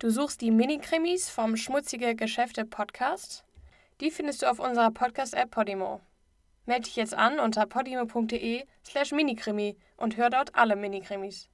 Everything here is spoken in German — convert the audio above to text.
Du suchst die Mini-Krimis vom Schmutzige Geschäfte Podcast? Die findest du auf unserer Podcast-App Podimo. Melde dich jetzt an unter podimo.de slash minikrimi und hör dort alle Minikrimis.